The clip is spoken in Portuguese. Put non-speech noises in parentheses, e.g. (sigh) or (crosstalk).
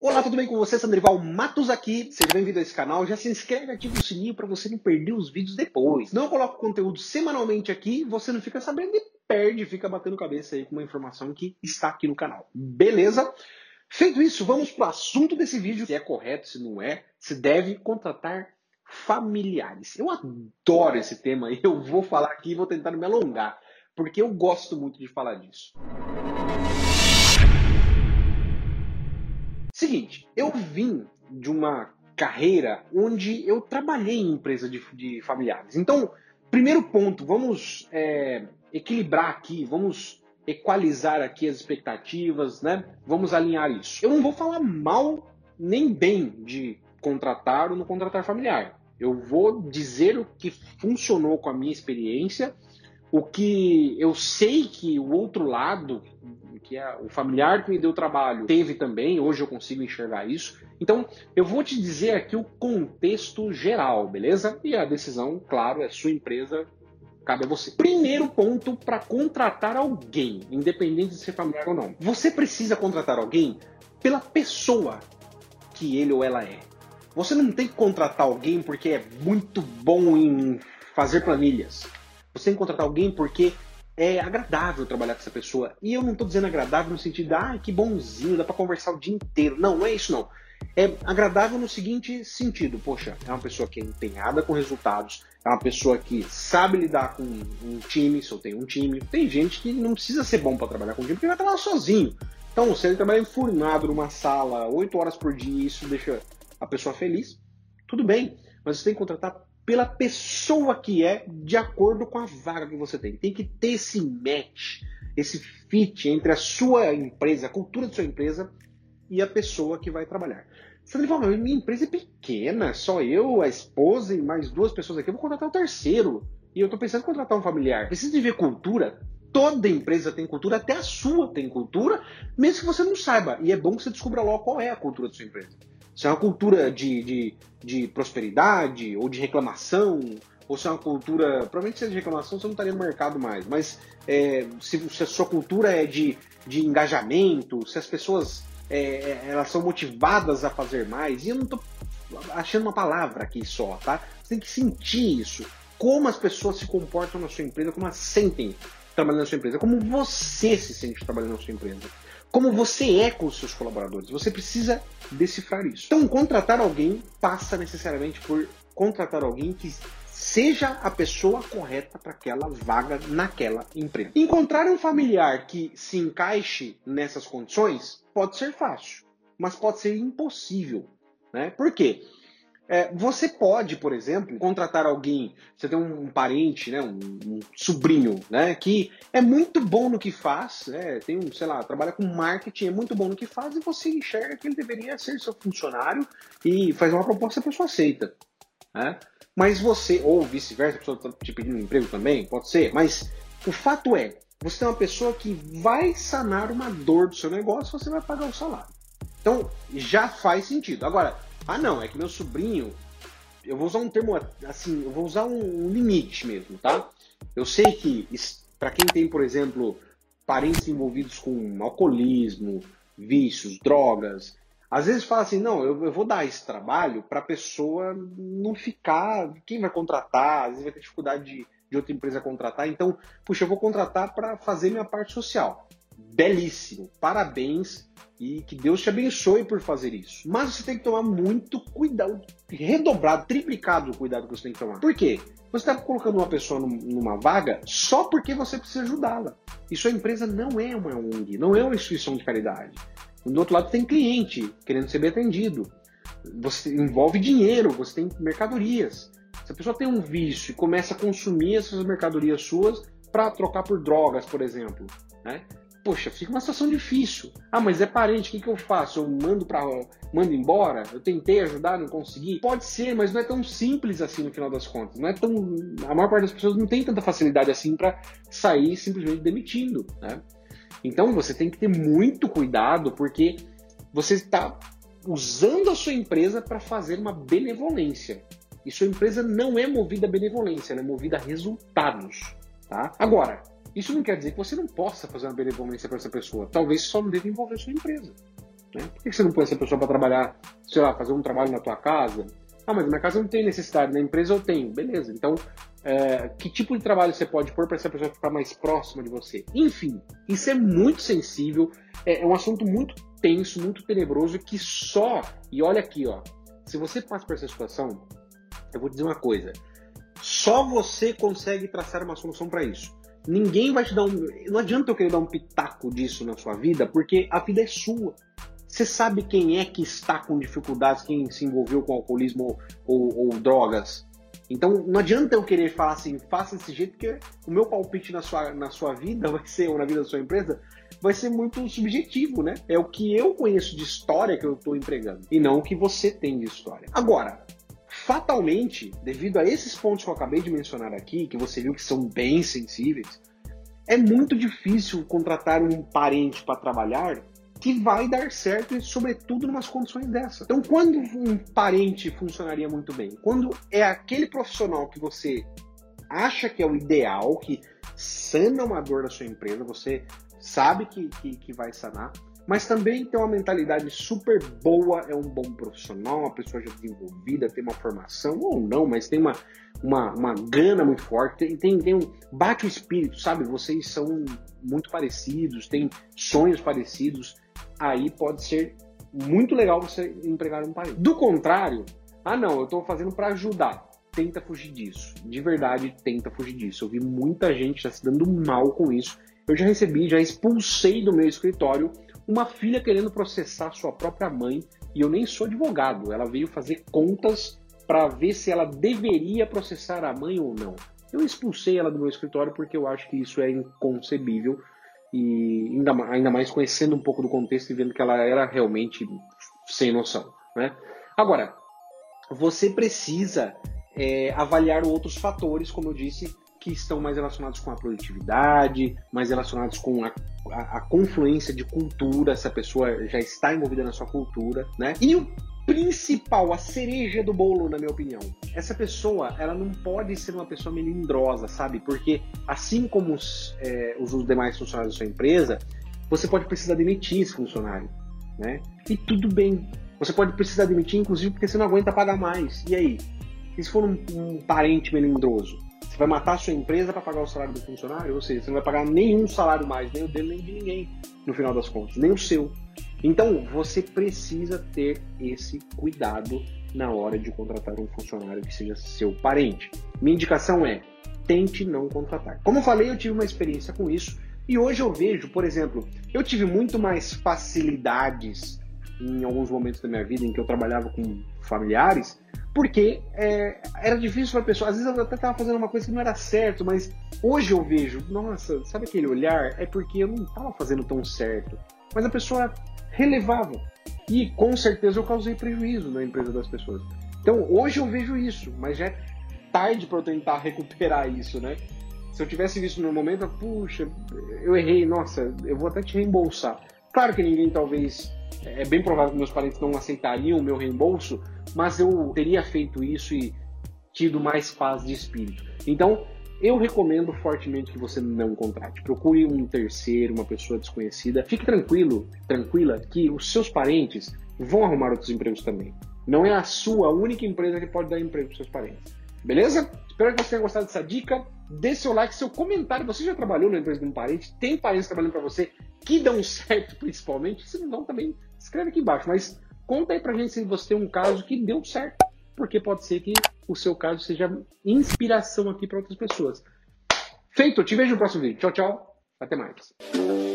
Olá, tudo bem com você? Sandrival Matos aqui. Seja bem-vindo a esse canal. Já se inscreve ativa o sininho para você não perder os vídeos depois. Não coloco conteúdo semanalmente aqui, você não fica sabendo e perde, fica batendo cabeça aí com uma informação que está aqui no canal. Beleza? Feito isso, vamos para o assunto desse vídeo. Se é correto, se não é, se deve contratar familiares. Eu adoro esse tema e eu vou falar aqui e vou tentar me alongar, porque eu gosto muito de falar disso. Seguinte, eu vim de uma carreira onde eu trabalhei em empresa de, de familiares. Então, primeiro ponto, vamos é, equilibrar aqui, vamos equalizar aqui as expectativas, né? Vamos alinhar isso. Eu não vou falar mal nem bem de contratar ou não contratar familiar. Eu vou dizer o que funcionou com a minha experiência, o que eu sei que o outro lado que é o familiar que me deu trabalho teve também, hoje eu consigo enxergar isso. Então, eu vou te dizer aqui o contexto geral, beleza? E a decisão, claro, é sua empresa, cabe a você. Primeiro ponto para contratar alguém, independente de ser familiar ou não. Você precisa contratar alguém pela pessoa que ele ou ela é. Você não tem que contratar alguém porque é muito bom em fazer planilhas. Você tem que contratar alguém porque é agradável trabalhar com essa pessoa. E eu não estou dizendo agradável no sentido de, ah, que bonzinho, dá para conversar o dia inteiro. Não, não é isso não. É agradável no seguinte sentido, poxa, é uma pessoa que é empenhada com resultados, é uma pessoa que sabe lidar com um time, se eu tenho um time. Tem gente que não precisa ser bom para trabalhar com um time, porque vai trabalhar sozinho. Então, se ele trabalha enfurnado numa sala, 8 horas por dia, isso deixa a pessoa feliz, tudo bem. Mas você tem que contratar pela pessoa que é, de acordo com a vaga que você tem. Tem que ter esse match, esse fit entre a sua empresa, a cultura da sua empresa e a pessoa que vai trabalhar. Você fala, minha empresa é pequena, só eu, a esposa e mais duas pessoas aqui, eu vou contratar o terceiro. E eu estou pensando em contratar um familiar. Precisa de ver cultura? Toda empresa tem cultura, até a sua tem cultura, mesmo que você não saiba. E é bom que você descubra logo qual é a cultura da sua empresa. Se é uma cultura de, de, de prosperidade ou de reclamação, ou se é uma cultura. Provavelmente se é de reclamação, você não estaria no mercado mais. Mas é, se, se, a sua cultura é de, de engajamento, se as pessoas é, é elas são motivadas a fazer mais, e eu não estou achando uma palavra aqui só, tá? Você tem que sentir isso. Como as pessoas se comportam na sua empresa, como elas sentem trabalhando na sua empresa, como você se sente trabalhando na sua empresa como você é com os seus colaboradores. Você precisa decifrar isso. Então, contratar alguém passa necessariamente por contratar alguém que seja a pessoa correta para aquela vaga naquela empresa. Encontrar um familiar que se encaixe nessas condições pode ser fácil, mas pode ser impossível. Né? Por quê? É, você pode, por exemplo, contratar alguém, você tem um parente, né, um, um, sobrinho, né, que é muito bom no que faz, né, tem um, sei lá, trabalha com marketing, é muito bom no que faz e você enxerga que ele deveria ser seu funcionário e faz uma proposta, a pessoa aceita, né? Mas você, ou vice-versa, a pessoa está te pedindo um emprego também, pode ser, mas o fato é, você tem uma pessoa que vai sanar uma dor do seu negócio, você vai pagar o salário. Então, já faz sentido. Agora, ah, não, é que meu sobrinho. Eu vou usar um termo assim, eu vou usar um limite mesmo, tá? Eu sei que para quem tem, por exemplo, parentes envolvidos com alcoolismo, vícios, drogas, às vezes fala assim, não, eu, eu vou dar esse trabalho para a pessoa não ficar, quem vai contratar, às vezes vai ter dificuldade de, de outra empresa contratar, então, puxa, eu vou contratar para fazer minha parte social. Belíssimo, parabéns, e que Deus te abençoe por fazer isso. Mas você tem que tomar muito cuidado, redobrado, triplicado o cuidado que você tem que tomar. Por quê? Você está colocando uma pessoa numa vaga só porque você precisa ajudá-la. E sua empresa não é uma ONG, não é uma instituição de caridade. Do outro lado tem cliente querendo ser bem atendido. Você envolve dinheiro, você tem mercadorias. Se a pessoa tem um vício e começa a consumir essas mercadorias suas para trocar por drogas, por exemplo, né? Poxa, fica uma situação difícil. Ah, mas é parente, o que, que eu faço? Eu mando para mando embora? Eu tentei ajudar, não consegui? Pode ser, mas não é tão simples assim no final das contas. Não é tão. A maior parte das pessoas não tem tanta facilidade assim para sair simplesmente demitindo, né? Então você tem que ter muito cuidado porque você está usando a sua empresa para fazer uma benevolência. E sua empresa não é movida a benevolência, ela é movida a resultados. Tá? Agora, isso não quer dizer que você não possa fazer uma benevolência para essa pessoa. Talvez só não deva envolver a sua empresa. Né? Por que você não põe essa pessoa para trabalhar, sei lá, fazer um trabalho na tua casa? Ah, mas na minha casa não tem necessidade, na empresa eu tenho. Beleza, então é, que tipo de trabalho você pode pôr para essa pessoa ficar mais próxima de você? Enfim, isso é muito sensível, é, é um assunto muito tenso, muito tenebroso, que só, e olha aqui, ó, se você passa por essa situação, eu vou dizer uma coisa, só você consegue traçar uma solução para isso. Ninguém vai te dar um. Não adianta eu querer dar um pitaco disso na sua vida, porque a vida é sua. Você sabe quem é que está com dificuldades, quem se envolveu com alcoolismo ou, ou, ou drogas. Então não adianta eu querer falar assim, faça desse jeito, porque o meu palpite na sua, na sua vida (laughs) vai ser, ou na vida da sua empresa, vai ser muito subjetivo, né? É o que eu conheço de história que eu estou empregando, e não o que você tem de história. Agora, fatalmente, devido a esses pontos que eu acabei de mencionar aqui, que você viu que são bem sensíveis, é muito difícil contratar um parente para trabalhar que vai dar certo e, sobretudo, em umas condições dessa. Então, quando um parente funcionaria muito bem? Quando é aquele profissional que você acha que é o ideal, que sana uma dor da sua empresa, você sabe que, que, que vai sanar, mas também tem uma mentalidade super boa, é um bom profissional, uma pessoa já desenvolvida, tem uma formação, ou não, mas tem uma, uma, uma gana muito forte, tem, tem, tem um. bate o espírito, sabe? Vocês são muito parecidos, têm sonhos parecidos, aí pode ser muito legal você empregar um parente. Do contrário, ah não, eu estou fazendo para ajudar. Tenta fugir disso. De verdade, tenta fugir disso. Eu vi muita gente já se dando mal com isso. Eu já recebi, já expulsei do meu escritório uma filha querendo processar sua própria mãe e eu nem sou advogado. Ela veio fazer contas para ver se ela deveria processar a mãe ou não. Eu expulsei ela do meu escritório porque eu acho que isso é inconcebível e ainda, ainda mais conhecendo um pouco do contexto e vendo que ela era realmente sem noção. Né? Agora, você precisa é, avaliar outros fatores, como eu disse, que estão mais relacionados com a produtividade, mais relacionados com a, a, a, confluência de cultura, se a pessoa já está envolvida na sua cultura, né? E o principal, a cereja do bolo, na minha opinião, essa pessoa, ela não pode ser uma pessoa melindrosa, sabe? Porque assim como os, é, os, os demais funcionários da sua empresa, você pode precisar demitir esse funcionário, né? E tudo bem. Você pode precisar demitir, inclusive, porque você não aguenta pagar mais. E aí? E se for um, um parente melindroso? Vai matar a sua empresa para pagar o salário do funcionário? Ou seja, você não vai pagar nenhum salário mais, nem o dele, nem de ninguém, no final das contas, nem o seu. Então, você precisa ter esse cuidado na hora de contratar um funcionário que seja seu parente. Minha indicação é: tente não contratar. Como eu falei, eu tive uma experiência com isso e hoje eu vejo, por exemplo, eu tive muito mais facilidades em alguns momentos da minha vida em que eu trabalhava com familiares porque é, era difícil para a pessoa. Às vezes eu até estava fazendo uma coisa que não era certo, mas hoje eu vejo, nossa, sabe aquele olhar? É porque eu não estava fazendo tão certo. Mas a pessoa relevava. E com certeza eu causei prejuízo na empresa das pessoas. Então hoje eu vejo isso, mas já é tarde para eu tentar (laughs) recuperar isso, né? Se eu tivesse visto no momento, puxa, eu errei, nossa, eu vou até te reembolsar. Claro que ninguém talvez é bem provável que meus parentes não aceitariam o meu reembolso, mas eu teria feito isso e tido mais paz de espírito. Então, eu recomendo fortemente que você não contrate. Procure um terceiro, uma pessoa desconhecida. Fique tranquilo, tranquila, que os seus parentes vão arrumar outros empregos também. Não é a sua única empresa que pode dar emprego para seus parentes. Beleza? Espero que você tenha gostado dessa dica. Dê seu like, seu comentário. Você já trabalhou na empresa de um parente? Tem parentes trabalhando para você que dão (laughs) certo, principalmente? Se não dão, também escreve aqui embaixo. Mas conta aí pra gente se você tem um caso que deu certo. Porque pode ser que o seu caso seja inspiração aqui para outras pessoas. Feito, te vejo no próximo vídeo. Tchau, tchau. Até mais.